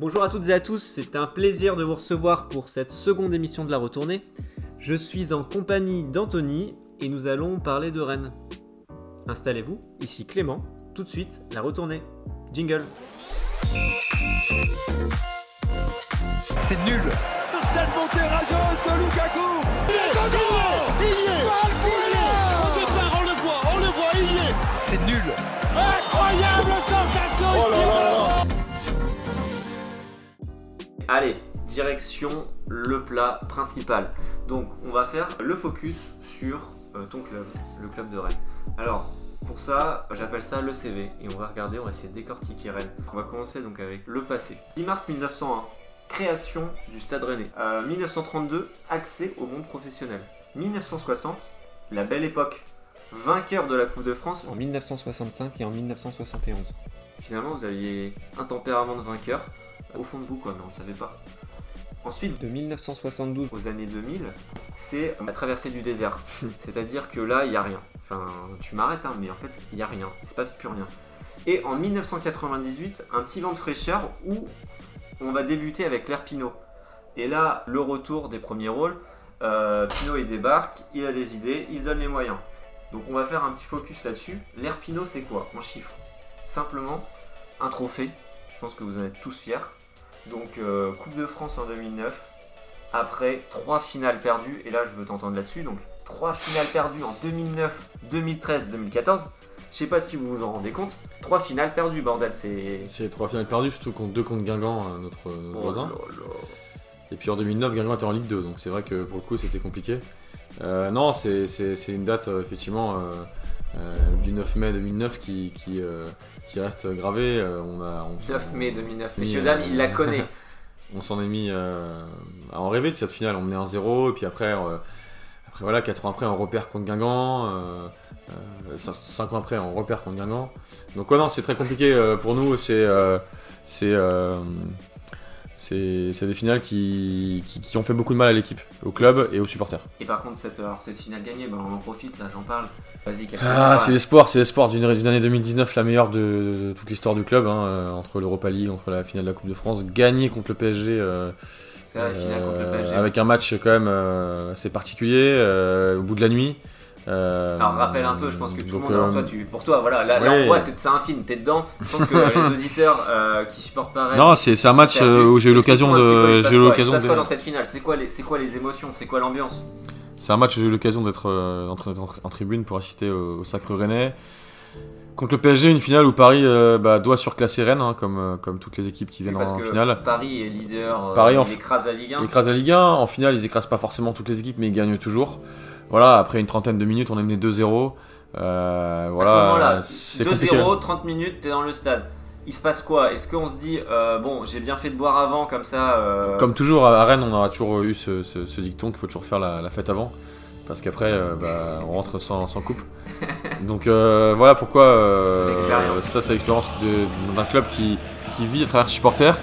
Bonjour à toutes et à tous, c'est un plaisir de vous recevoir pour cette seconde émission de la retournée. Je suis en compagnie d'Anthony et nous allons parler de Rennes. Installez-vous, ici Clément, tout de suite la retournée. Jingle. C'est nul. Cette montée rageuse de Lukaku. C'est nul. Incroyable sensation ici Allez, direction le plat principal. Donc on va faire le focus sur euh, ton club, le club de Rennes. Alors pour ça, j'appelle ça le CV et on va regarder, on va essayer de décortiquer Rennes. On va commencer donc avec le passé. 10 mars 1901, création du Stade Rennais. Euh, 1932, accès au monde professionnel. 1960, la belle époque. Vainqueur de la Coupe de France en 1965 et en 1971. Finalement, vous aviez un tempérament de vainqueur au fond de vous, quoi, mais on ne savait pas. Ensuite, de 1972 aux années 2000, c'est la traversée du désert. C'est-à-dire que là, il n'y a rien. Enfin, tu m'arrêtes, hein, mais en fait, il n'y a rien. Il ne se passe plus rien. Et en 1998, un petit vent de fraîcheur où on va débuter avec l'air Pinot. Et là, le retour des premiers rôles. Euh, Pinot, il débarque, il a des idées, il se donne les moyens. Donc on va faire un petit focus là-dessus. L'air Pinot, c'est quoi? En chiffres. Simplement, un trophée. Je pense que vous en êtes tous fiers. Donc euh, Coupe de France en 2009. Après trois finales perdues. Et là, je veux t'entendre là-dessus. Donc trois finales perdues en 2009, 2013, 2014. Je sais pas si vous vous en rendez compte. Trois finales perdues, bordel. C'est. C'est trois finales perdues, surtout contre deux contre Guingamp, euh, notre, notre Oh voisin. là là. Et puis en 2009, Guingamp était en Ligue 2, donc c'est vrai que pour le coup c'était compliqué. Euh, non, c'est une date euh, effectivement euh, euh, du 9 mai 2009 qui, qui, euh, qui reste gravée. Euh, on a, on s'en- 9 mai 2009. Oui, Messieurs, euh, dames, il la connaît. on s'en est mis euh, à en rêver de cette finale. On menait 1-0, et puis après, euh, après voilà, 4 ans après, on repère contre Guingamp. Euh, 5 ans après, on repère contre Guingamp. Donc, ouais, non, c'est très compliqué euh, pour nous. C'est euh, c'est euh, c'est des finales qui, qui, qui ont fait beaucoup de mal à l'équipe, au club et aux supporters. Et par contre, cette, alors, cette finale gagnée, ben, on en profite, là, j'en parle. Vas-y. Ah, c'est l'espoir, c'est l'espoir d'une année 2019, la meilleure de, de toute l'histoire du club, hein, euh, entre l'Europa League, entre la finale de la Coupe de France, gagner contre le PSG. euh, contre le Euh, PSG. avec un match quand même euh, assez particulier au bout de la nuit. Euh, Alors rappelle un peu, je pense que tout le monde, alors, euh, toi, tu, pour toi, voilà, là, là ouais. on voit, t'es- c'est un film, t'es dedans. Je pense que les auditeurs euh, qui supportent pas Rennes Non, c'est un match euh, où j'ai eu l'occasion de, j'ai eu quoi l'occasion passe quoi de- dans cette finale? C'est quoi, les- c'est quoi les émotions? C'est quoi l'ambiance? C'est un match où j'ai eu l'occasion d'être en, tribune pour assister au, au Sacre Rennais. Contre le PSG, une finale où Paris bah, doit surclasser Rennes, hein, comme, comme toutes les équipes qui viennent Parce en que finale. Paris est leader, Paris en écrase la Ligue 1. Ils écrasent la Ligue 1. En finale, ils écrasent pas forcément toutes les équipes, mais ils gagnent toujours. Voilà, après une trentaine de minutes, on est mené 2-0. Euh, à ce voilà, moment-là, c'est compliqué. 2-0, 30 minutes, t'es dans le stade. Il se passe quoi? Est-ce qu'on se dit, euh, bon, j'ai bien fait de boire avant, comme ça. euh, Comme toujours, à Rennes, on aura toujours eu ce, ce- ce dicton qu'il faut toujours faire la, la fête avant. Parce qu'après, euh, bah, on rentre sans, sans coupe. Donc euh, voilà pourquoi euh, ça, c'est l'expérience d'un club qui, qui vit à travers supporters.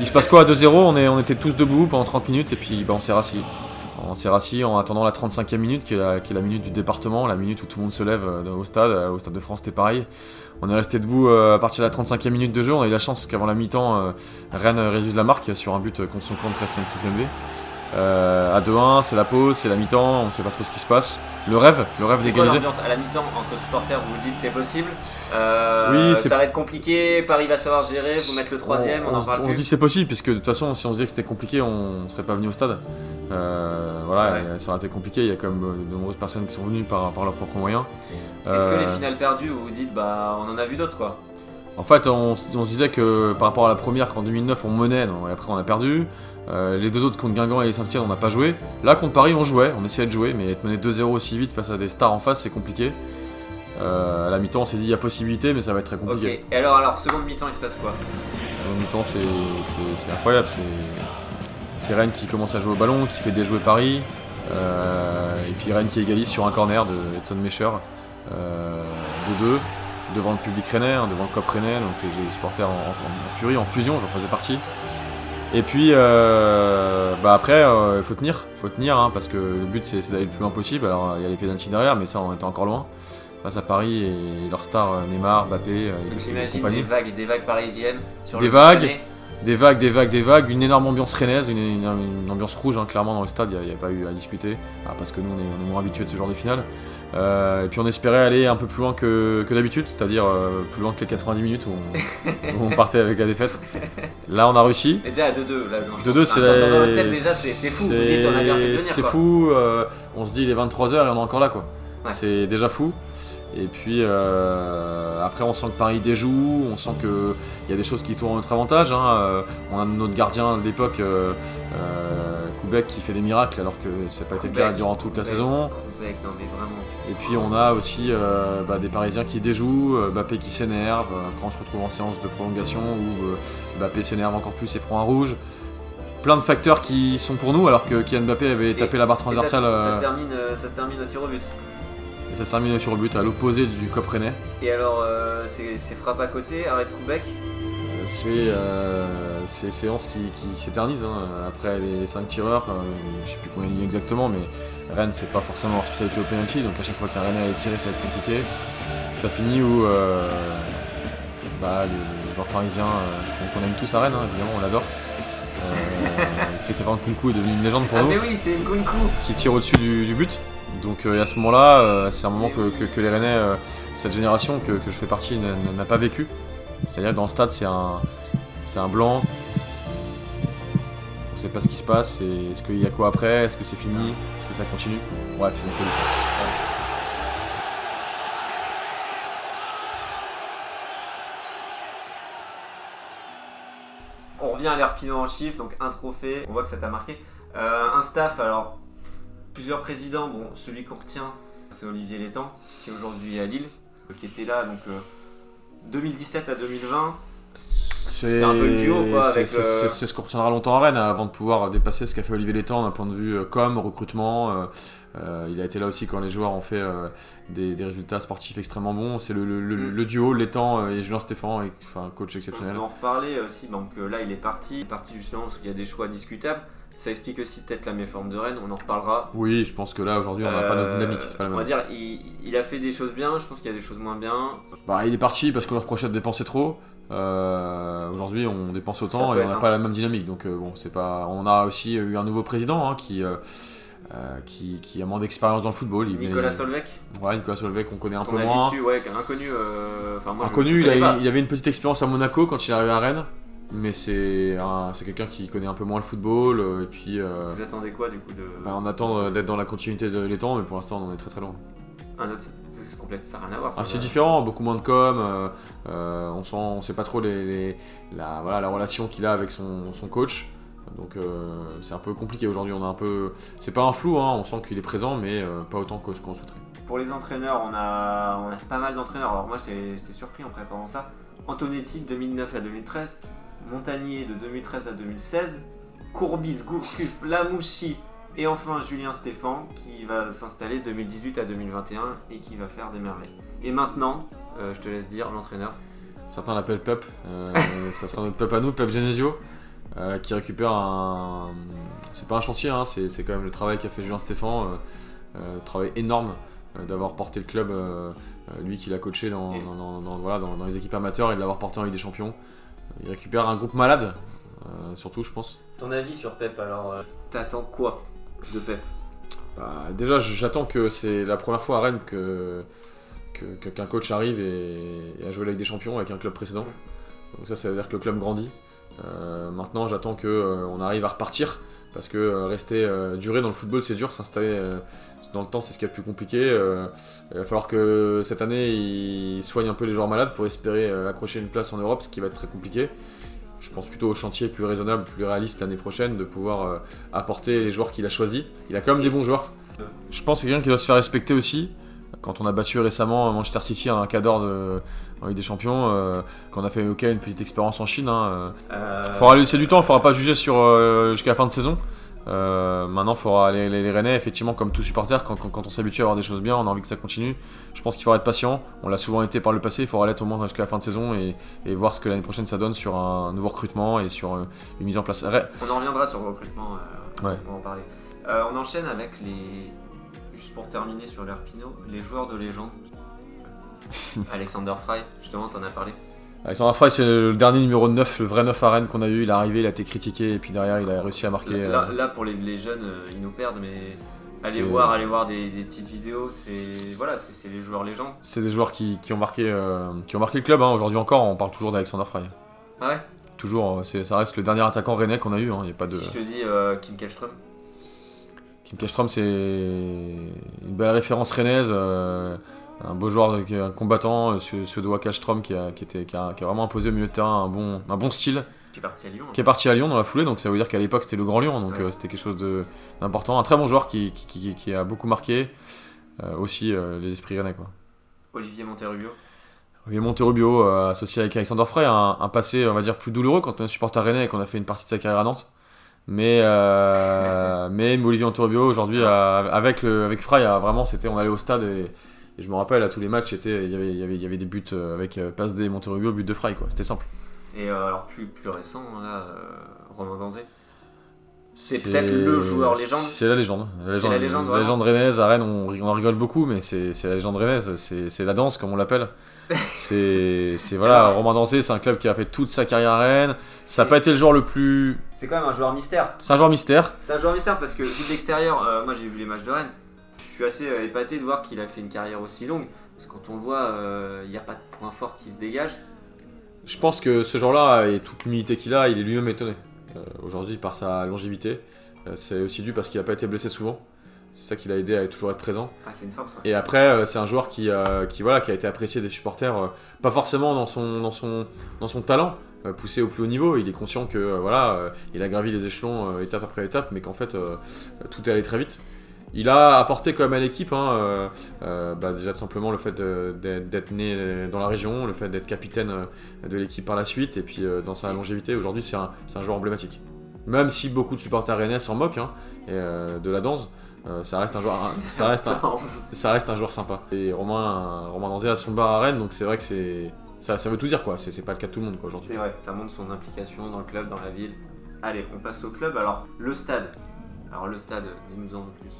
Il se passe quoi à 2-0 on, est- on était tous debout pendant 30 minutes et puis bah, on s'est rassis. On s'est rassis en attendant la 35e minute, qui est la, qui est la minute du département, la minute où tout le monde se lève euh, au stade. Euh, Au stade de France, c'était pareil. On est resté debout euh, à partir de la 35e minute de jeu. On a eu la chance qu'avant la mi-temps, Rennes réduise la marque sur un but contre son camp de Preston Kimpembe. Euh, à 2-1, c'est la pause, c'est la mi-temps, on sait pas trop ce qui se passe. Le rêve, le rêve d'égaliser. à la mi-temps entre supporters Vous vous dites c'est possible Euh, Oui, Ça va être compliqué, Paris va savoir gérer, vous mettre le troisième, on, on, en se- parle on se dit c'est possible, puisque de toute façon, si on se disait que c'était compliqué, on serait pas venu au stade. Euh, voilà, ça aurait été compliqué. Il y a quand même euh, de nombreuses personnes qui sont venues par, par leurs propres moyens. Est-ce Euh, que les finales perdues, vous vous dites bah on en a vu d'autres quoi? En fait, on, on se disait que par rapport à la première, qu'en 2009 on menait, non, et après on a perdu. Euh, les deux autres contre Guingamp et Saint-Etienne, on n'a pas joué. Là, contre Paris, on jouait, on essayait de jouer, mais être mené 2-0 aussi vite face à des stars en face, c'est compliqué. Euh, à la mi-temps, on s'est dit il y a possibilité, mais ça va être très Ok. compliqué. Et alors, alors, seconde mi-temps, il se passe quoi? La mi-temps, c'est incroyable. C'est c'est Rennes qui commence à jouer au ballon, qui fait déjouer Paris. Euh, et puis Rennes qui égalise sur un corner de Edson Mecher. Euh, 2-2 devant le public rennais, hein, devant le COP rennais, donc les, supporters en, en- en furie, en fusion, j'en faisais partie. Et puis euh, bah après, il faut tenir, faut tenir, hein, parce que le but c'est d'aller le plus loin possible. Alors il y a les pénaltys derrière, mais ça on était encore loin. Face à Paris et leurs stars Neymar, Mbappé et, et j'imagine compagnie. des vagues, des vagues parisiennes sur Des le vagues. Des vagues, des vagues, des vagues, une énorme ambiance rennaise, une, une- une ambiance rouge, hein, clairement dans le stade, il n'y a, pas eu à discuter, Ah, parce que nous on est, on est moins habitués de ce genre de finale. Euh, et puis on espérait aller un peu plus loin que, que d'habitude, c'est-à-dire euh, plus loin que les 90 minutes où on, où on partait avec la défaite. Là on a réussi. Et déjà à 2-2, là, non, je 2-2 pense- c'est la- c'est fou. Vous dites, on a bien fait de venir. C'est fou, euh, on se dit il est 23h et on est encore là quoi. Ouais. C'est déjà fou. Et puis euh, après on sent que Paris déjoue, on sent qu'il y a des choses qui tournent à notre avantage. hein. Euh, on a notre gardien de l'époque, euh, euh, Koubek, qui fait des miracles alors que ça n'a pas été le cas durant toute la saison. Koubek, non mais vraiment. Et puis on a aussi euh, bah, des Parisiens qui déjouent, Mbappé qui s'énerve, après on se retrouve en séance de prolongation où Mbappé s'énerve encore plus et prend un rouge. Plein de facteurs qui sont pour nous alors que Kylian Mbappé avait tapé la barre ça, transversale ça se termine, ça se termine au tir au but. Et ça se termine au tir but à l'opposé du Cop Rennais. Et alors, euh, c'est frappe à côté, arrête Koubek. Euh, C'est euh, c'est séance qui, qui s'éternise hein. après les, 5 tireurs, euh, je sais plus combien il y a exactement mais Rennes c'est pas forcément leur spécialité au penalty donc à chaque fois qu'un Rennais allait tirer ça va être compliqué. Ça finit où euh, bah, le, joueur parisien qu'on aime tous à Rennes hein, évidemment on l'adore. Christopher Nkunku est devenu une légende pour Ah nous mais oui, c'est Nkunku. qui tire au-dessus du, du but. Donc euh, à ce moment-là, euh, c'est un moment que, les Rennais, euh, cette génération que, je fais partie, n'a- pas vécu. C'est-à-dire que dans le stade, c'est un, c'est un blanc. On sait pas ce qui se passe. Est-ce qu'il y a quoi après Est-ce que c'est fini Est-ce que ça continue? Bref, c'est une folie. On revient à l'Erpino en chiffres, donc un trophée, on voit que ça t'a marqué. Un staff, alors plusieurs présidents, bon celui qu'on retient c'est Olivier Létang, qui est aujourd'hui à Lille, euh, qui était là donc euh, 2017 à 2020. C'est un peu le duo, quoi, c'est- euh, ce qu'on retiendra longtemps à Rennes avant de pouvoir dépasser ce qu'a fait Olivier Létang d'un point de vue euh, com, recrutement. euh, euh, il a été là aussi quand les joueurs ont fait euh, des, des résultats sportifs extrêmement bons. C'est le, le- le- Mm. le duo Létang euh, et Julien Stéphan, et- enfin, coach On exceptionnel. peut en reparler aussi, donc euh, là il est parti, il est parti justement parce qu'il y a des choix discutables. Ça explique aussi peut-être la méforme de Rennes, on en reparlera. Oui, je pense que là aujourd'hui on n'a pas notre Euh, dynamique. c'est pas la on va dire, il, il a fait des choses bien, je pense qu'il y a des choses moins bien. Bah, il est parti parce qu'on leur reprochait de dépenser trop. Euh, aujourd'hui on dépense autant et on n'a un- pas la même dynamique. Donc euh, bon, c'est pas. On a aussi eu un nouveau président hein, qui. euh, euh, qui, qui a moins d'expérience dans le football. Il venait- Nicolas Solvec, Ouais, Nicolas Solveig, qu'on connaît un peu moins. ouais, inconnu. euh, Enfin, moi, Inconnu, a- il avait une petite expérience à Monaco quand il est arrivé à Rennes, mais c'est un- c'est quelqu'un qui connaît un peu moins le football. euh, et puis, euh, Vous attendez quoi du coup de. bah, on attend euh, d'être dans la continuité de l'étang, mais pour l'instant, on en est très très loin. Un autre. Complète, ça n'a rien à voir. Ah, c'est va. différent, beaucoup moins de com. euh, euh, on sent, on sait pas trop les, les- la, voilà, la relation qu'il a avec son, son coach. Donc euh, c'est un peu compliqué aujourd'hui. On a un peu, c'est pas un flou, hein, on sent qu'il est présent, mais euh, pas autant que ce qu'on souhaiterait. Pour les entraîneurs, on a, on a pas mal d'entraîneurs. Alors moi, j'étais j'étais surpris en préparant ça. Antonetti de 2009 à 2013, Montagnier de 2013 à 2016, Courbis, Gourcuff, Lamouchi et enfin Julien Stéphan qui va s'installer 2018 à 2021 et qui va faire des merveilles. Et maintenant, euh, je te laisse dire l'entraîneur. Certains l'appellent Pep, euh, ça sera notre Pep à nous, Pep Genesio, euh, qui récupère un. C'est pas un chantier, hein, c'est quand même le travail qu'a fait Julien Stéphan, travail énorme d'avoir porté le club, lui qui l'a coaché dans, Et- dans- dans- dans- voilà, dans, dans les équipes amateurs et de l'avoir porté en Ligue des Champions. Il récupère un groupe malade, euh, surtout je pense. Ton avis sur Pep alors T'attends quoi de Pep? Bah, déjà, j'attends que c'est la première fois à Rennes que que- que- qu'un coach arrive et, et a joué la Ligue des Champions avec un club précédent. Donc ça, ça veut dire que le club grandit. Euh, maintenant, j'attends que euh, on arrive à repartir parce que euh, rester euh, durer dans le football, c'est dur. S'installer euh, dans le temps, c'est ce qui est le plus compliqué. Euh, il va falloir que cette année, il soigne un peu les joueurs malades pour espérer accrocher une place en Europe, ce qui va être très compliqué. Je pense plutôt au chantier plus raisonnable, plus réaliste l'année prochaine, de pouvoir apporter les joueurs qu'il a choisis. Il a quand même des bons joueurs. Je pense que quelqu'un qui doit se faire respecter aussi. Quand on a battu récemment Manchester City un cadre de, en Ligue des Champions, euh, quand on a fait OK une petite expérience en Chine, hein, Euh, il faudra laisser du temps, il faudra pas juger sur euh, jusqu'à la fin de saison. Euh, maintenant, il faudra les, les, les Rennais, effectivement, comme tout supporter, quand, quand- quand on s'habitue à avoir des choses bien, on a envie que ça continue. Je pense qu'il faudra être patient. On l'a souvent été par le passé, il faudra l'être au moins jusqu'à la fin de saison et, et voir ce que l'année prochaine ça donne sur un nouveau recrutement et sur euh, une mise en place. On en reviendra sur le recrutement, euh, Ouais. on va en parler. Euh, on enchaîne avec les. Juste pour terminer sur l'Erpino, les joueurs de légende. Alexander Fry, justement, t'en as parlé. Alexandre Frey, c'est le dernier numéro 9, le vrai 9 à Rennes qu'on a eu. Il est arrivé, il a été critiqué, et puis derrière, il a réussi à marquer. Là, euh, là, pour les, les jeunes, euh, ils nous perdent, mais allez voir, allez voir des, des petites vidéos. C'est voilà, c'est les joueurs légendes. C'est des joueurs qui, qui ont marqué, euh, qui ont marqué le club. hein. Aujourd'hui encore, on parle toujours d'Alexander Frey. Ah ouais? Toujours, ça reste le dernier attaquant rennais qu'on a eu. hein. Il y a pas de... Si je te dis euh, Kim Kallström, Kim Kallström, c'est une belle référence rennaise. euh, un beau joueur, est un combattant, euh, ce suédois Kallström qui a, qui, était, qui, a, qui a vraiment imposé au milieu de terrain un bon, un bon style. qui est parti à Lyon. Qui est parti à Lyon dans la foulée, donc ça veut dire qu'à l'époque c'était le Grand Lyon, donc Ouais. euh, c'était quelque chose de- d'important. Un très bon joueur qui, qui, a beaucoup marqué euh, aussi euh, les esprits rennais. Quoi. Olivier Monterrubio. Olivier Monterubio, euh, associé avec Alexander Frey, un, un passé, on va dire, plus douloureux quand on est supporter rennais et qu'on a fait une partie de sa carrière à Nantes. Mais, euh, mais Olivier Monterubio, aujourd'hui, avec, le, avec Frey, vraiment, c'était, on allait au stade et, et je me rappelle, à tous les matchs, il, y avait, il, y avait, il y avait des buts euh, avec euh, passe des Monterubio, but de Frey, quoi. C'était simple. Et euh, alors plus, plus récent, là, Romain Danzé. C'est peut-être le joueur légende. C'est la légende. La légende, la légende, la légende rennaise à Rennes, on, en rigole beaucoup, mais c'est la légende rennaise. C'est la danse, comme on l'appelle. C'est voilà, Romain Dansé, c'est un club qui a fait toute sa carrière à Rennes. Ça n'a pas été le joueur le plus. C'est quand même un joueur mystère. C'est un joueur mystère. C'est un joueur mystère parce que vu de l'extérieur, euh, moi j'ai vu les matchs de Rennes, suis assez euh, épaté de voir qu'il a fait une carrière aussi longue. Parce que quand on le voit, euh, il n'y a pas de point fort qui se dégage. Je pense que ce genre-là, et toute l'humilité qu'il a, il est lui-même étonné. Euh, Aujourd'hui, par sa longévité, c'est aussi dû parce qu'il n'a pas été blessé souvent. C'est ça qui l'a aidé à toujours être présent. Ah, c'est une force. ouais. Et après, c'est un joueur qui, qui, voilà, qui a été apprécié des supporters, pas forcément dans son, dans son, dans son talent, poussé au plus haut niveau. Il est conscient que voilà, il a gravi les échelons étape après étape, mais qu'en fait, tout est allé très vite. Il a apporté quand même à l'équipe, hein, euh, euh, bah, déjà tout simplement le fait de- d'être né dans la région, le fait d'être capitaine euh, de l'équipe par la suite, et puis dans sa longévité, aujourd'hui c'est un, joueur emblématique. Même si beaucoup de supporters rennais s'en moquent hein, et, euh, de la danse, euh, ça reste un joueur, ça reste un, ça reste un joueur sympa. Et Romain, Romain Danzé a son bar à Rennes, donc c'est vrai que c'est ça, ça veut tout dire quoi. C'est c'est pas le cas de tout le monde quoi aujourd'hui. C'est vrai, ça montre son implication dans le club, dans la ville. Allez, on passe au club. Alors, le stade. Alors, le stade, dis-nous en plus.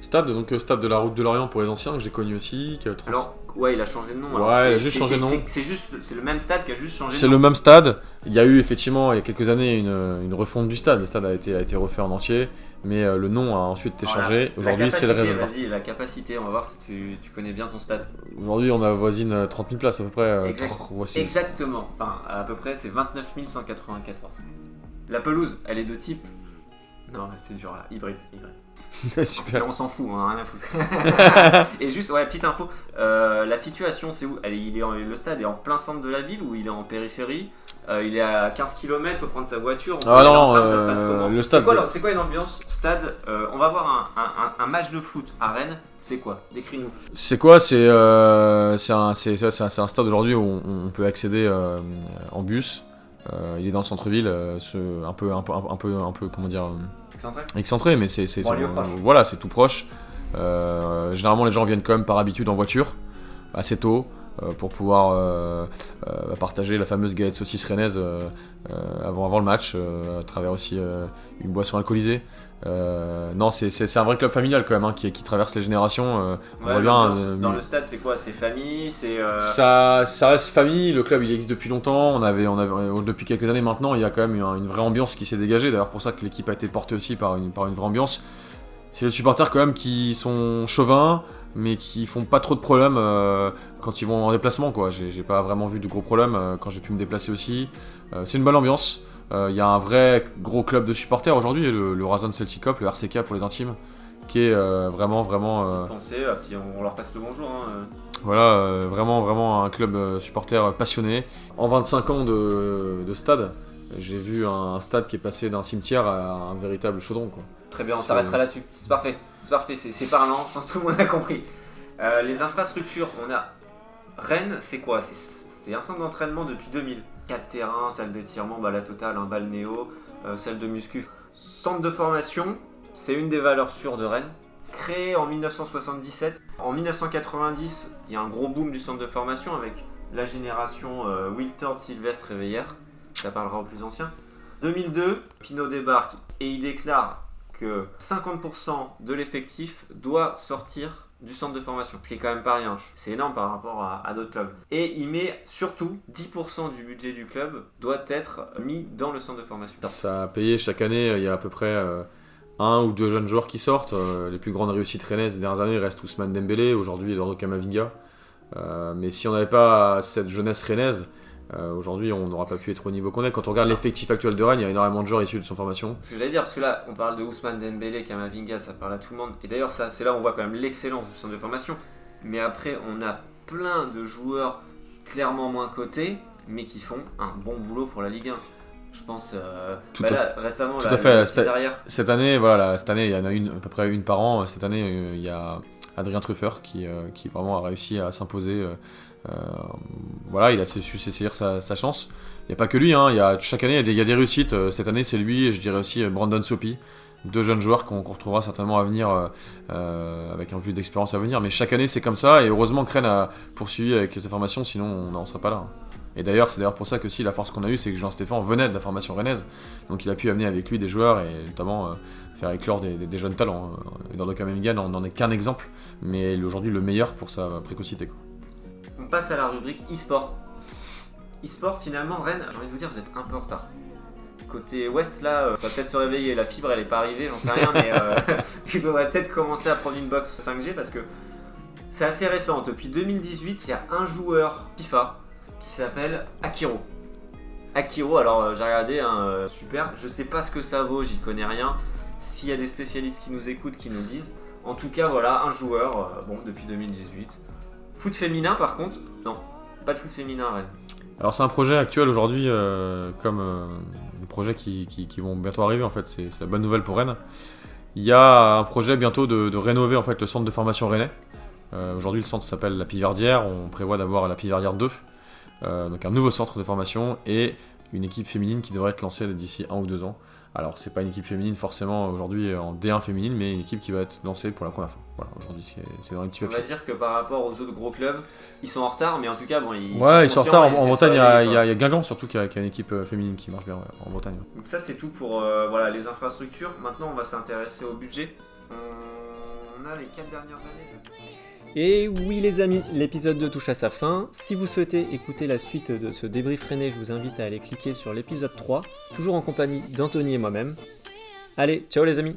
Stade, donc euh, stade de la route de l'Orient pour les anciens que j'ai connu aussi. qui a trans- Alors, ouais, il a changé de nom. Ouais, alors, il a c'est- juste changé de nom. C'est juste, c'est le même stade qui a juste changé C'est le même stade. Il y a eu effectivement il y a quelques années une, une refonte du stade. Le stade a été, a été refait en entier, mais euh, le nom a ensuite été changé. Aujourd'hui c'est le réservoir. Vas-y, la capacité, on va voir si tu, tu connais bien ton stade. Aujourd'hui on a voisine euh, 30 000 places à peu près. euh, Exact-. Exactement. Enfin, à peu près, c'est 29 194. La pelouse, elle est de type. Non, c'est dur là, hybride. hybride. Super. Mais on s'en fout, hein, rien à foutre. Et juste, ouais, petite info. euh, la situation, c'est où? Elle est, il est en- Le stade est en plein centre de la ville ou il est en périphérie? Euh, Il est à 15 km, faut prendre sa voiture. on Ah non, en tram, ça se passe euh, comment? le C'est stade- quoi, C'est quoi une ambiance Stade, euh, on va voir un, un- un- un match de foot à Rennes. C'est quoi? Décris-nous. C'est quoi? C'est un, un- stade aujourd'hui où on, on peut accéder en bus. Euh, il est dans le centre-ville, euh, un peu, un peu, un peu, un peu, comment dire, euh, Excentré excentré, mais c'est, voilà, c'est tout proche. Euh, généralement, les gens viennent quand même par habitude en voiture, assez tôt, pour pouvoir euh, partager la fameuse galette saucisse rennaise avant, avant le match, à travers aussi une boisson alcoolisée. Euh, non, c'est, un vrai club familial quand même, hein, qui, qui traverse les générations. euh, on Ouais, voit bien. l'ambiance euh, dans le stade, c'est quoi? C'est famille C'est. ça, ça reste famille, le club il existe depuis longtemps, on avait, on avait, depuis quelques années maintenant, il y a quand même une, une vraie ambiance qui s'est dégagée, d'ailleurs pour ça que l'équipe a été portée aussi par une, par une vraie ambiance. C'est les supporters quand même qui sont chauvins, mais qui font pas trop de problèmes quand ils vont en déplacement quoi. J'ai pas vraiment vu de gros problèmes quand j'ai pu me déplacer aussi. C'est une bonne ambiance. Euh, Il y a un vrai gros club de supporters aujourd'hui, le, le Razon Celtic Cup, le RCK pour les intimes, qui est euh, vraiment vraiment euh, Pensez, on leur passe le bonjour. hein, voilà, vraiment, vraiment un club supporter passionné. En 25 ans de, de stade, j'ai vu un, stade qui est passé d'un cimetière à un véritable chaudron. Quoi. Très bien, on s'arrêtera là-dessus. C'est parfait, c'est parfait, c'est parlant, je pense que tout le monde a compris. Euh, les infrastructures, on a. Rennes, c'est quoi? C'est un centre d'entraînement depuis 2000. 4 terrains, salle d'étirement, bah, la totale, un balnéo, euh, salle de muscu. Centre de formation, c'est une des valeurs sûres de Rennes. Créé en 1977. En 1990, il y a un gros boom du centre de formation avec la génération euh, Wiltord, Sylvestre et Veillère. Ça parlera aux plus anciens. 2002, Pinot débarque et il déclare que 50% de l'effectif doit sortir du centre de formation, ce qui est quand même pas rien. C'est énorme par rapport à, d'autres clubs. Et il met surtout 10% du budget du club doit être mis dans le centre de formation. Ça a payé chaque année, il y a à peu près euh, un ou deux jeunes joueurs qui sortent. Euh, les plus grandes réussites rennaises des dernières années restent Ousmane Dembélé, aujourd'hui Eduardo Camavinga. Euh, mais si on n'avait pas cette jeunesse rennaise, euh, aujourd'hui, on n'aura pas pu être au niveau qu'on est. Quand on regarde l'effectif actuel de Rennes, il y a énormément de joueurs issus de son formation. Ce que j'allais dire, parce que là, on parle de Ousmane Dembélé, Kamavinga, ça parle à tout le monde. Et d'ailleurs, ça, c'est là où on voit quand même l'excellence du centre de formation. Mais après, on a plein de joueurs clairement moins cotés, mais qui font un bon boulot pour la Ligue 1. Je pense euh, tout bah à là, récemment, tout à fait. Cette, année, voilà, cette année, il y en a une, à peu près une par an. Cette année, euh, il y a Adrien Truffert qui, qui vraiment a réussi à s'imposer voilà, il a su saisir sa, chance. Il n'y a pas que lui, hein, y a, chaque année il y, a des, réussites. Euh, cette année c'est lui et je dirais aussi euh, Brandon Sopi, deux jeunes joueurs qu'on retrouvera certainement à venir avec un peu plus d'expérience à venir. Mais chaque année c'est comme ça et heureusement Kren a poursuivi avec sa formation, sinon on n'en serait pas là. Et d'ailleurs, c'est d'ailleurs pour ça que si la force qu'on a eue, c'est que Jean-Stéphane venait de la formation rennaise. Donc il a pu amener avec lui des joueurs et notamment faire éclore des, jeunes talents. Dans le cas on n'en est qu'un exemple, mais aujourd'hui le meilleur pour sa précocité. On passe à la rubrique e-sport. E-sport, finalement, Rennes, j'ai envie de vous dire, vous êtes un peu en retard. Côté ouest, là, euh, on va peut-être se réveiller. La fibre, elle est pas arrivée, j'en sais rien, mais euh, il faudrait peut-être commencer à prendre une box 5G parce que c'est assez récent. Depuis 2018, il y a un joueur FIFA qui s'appelle Akiro. Akiro, alors euh, j'ai regardé, hein, super. Je sais pas ce que ça vaut, j'y connais rien. S'il y a des spécialistes qui nous écoutent, qui nous disent. En tout cas, voilà, un joueur, bon, depuis 2018. Foot féminin, par contre, non, pas de foot féminin à Rennes. Alors c'est un projet actuel aujourd'hui, euh, comme euh, des projets qui, vont bientôt arriver en fait, c'est la bonne nouvelle pour Rennes. Il y a un projet bientôt de, rénover en fait le centre de formation rennais. Euh, aujourd'hui le centre s'appelle la Pivardière, on prévoit d'avoir la Pivardière 2, donc un nouveau centre de formation et une équipe féminine qui devrait être lancée d'ici un ou deux ans. Alors, c'est pas une équipe féminine forcément aujourd'hui en D1 féminine, mais une équipe qui va être lancée pour la première fois. Voilà, aujourd'hui, c'est dans une On va dire que par rapport aux autres gros clubs, ils sont en retard, mais en tout cas, bon, ils. Ouais, ils sont en retard. En, Bretagne, il y, a Guingamp surtout qui a, une équipe euh, féminine qui marche bien en Bretagne. Donc, ça, c'est tout pour euh, voilà, les infrastructures. Maintenant, on va s'intéresser au budget. On a les 4 dernières années et oui les amis, l'épisode 2 touche à sa fin. Si vous souhaitez écouter la suite de ce débrief freiné, je vous invite à aller cliquer sur l'épisode 3, toujours en compagnie d'Anthony et moi-même. Allez, ciao les amis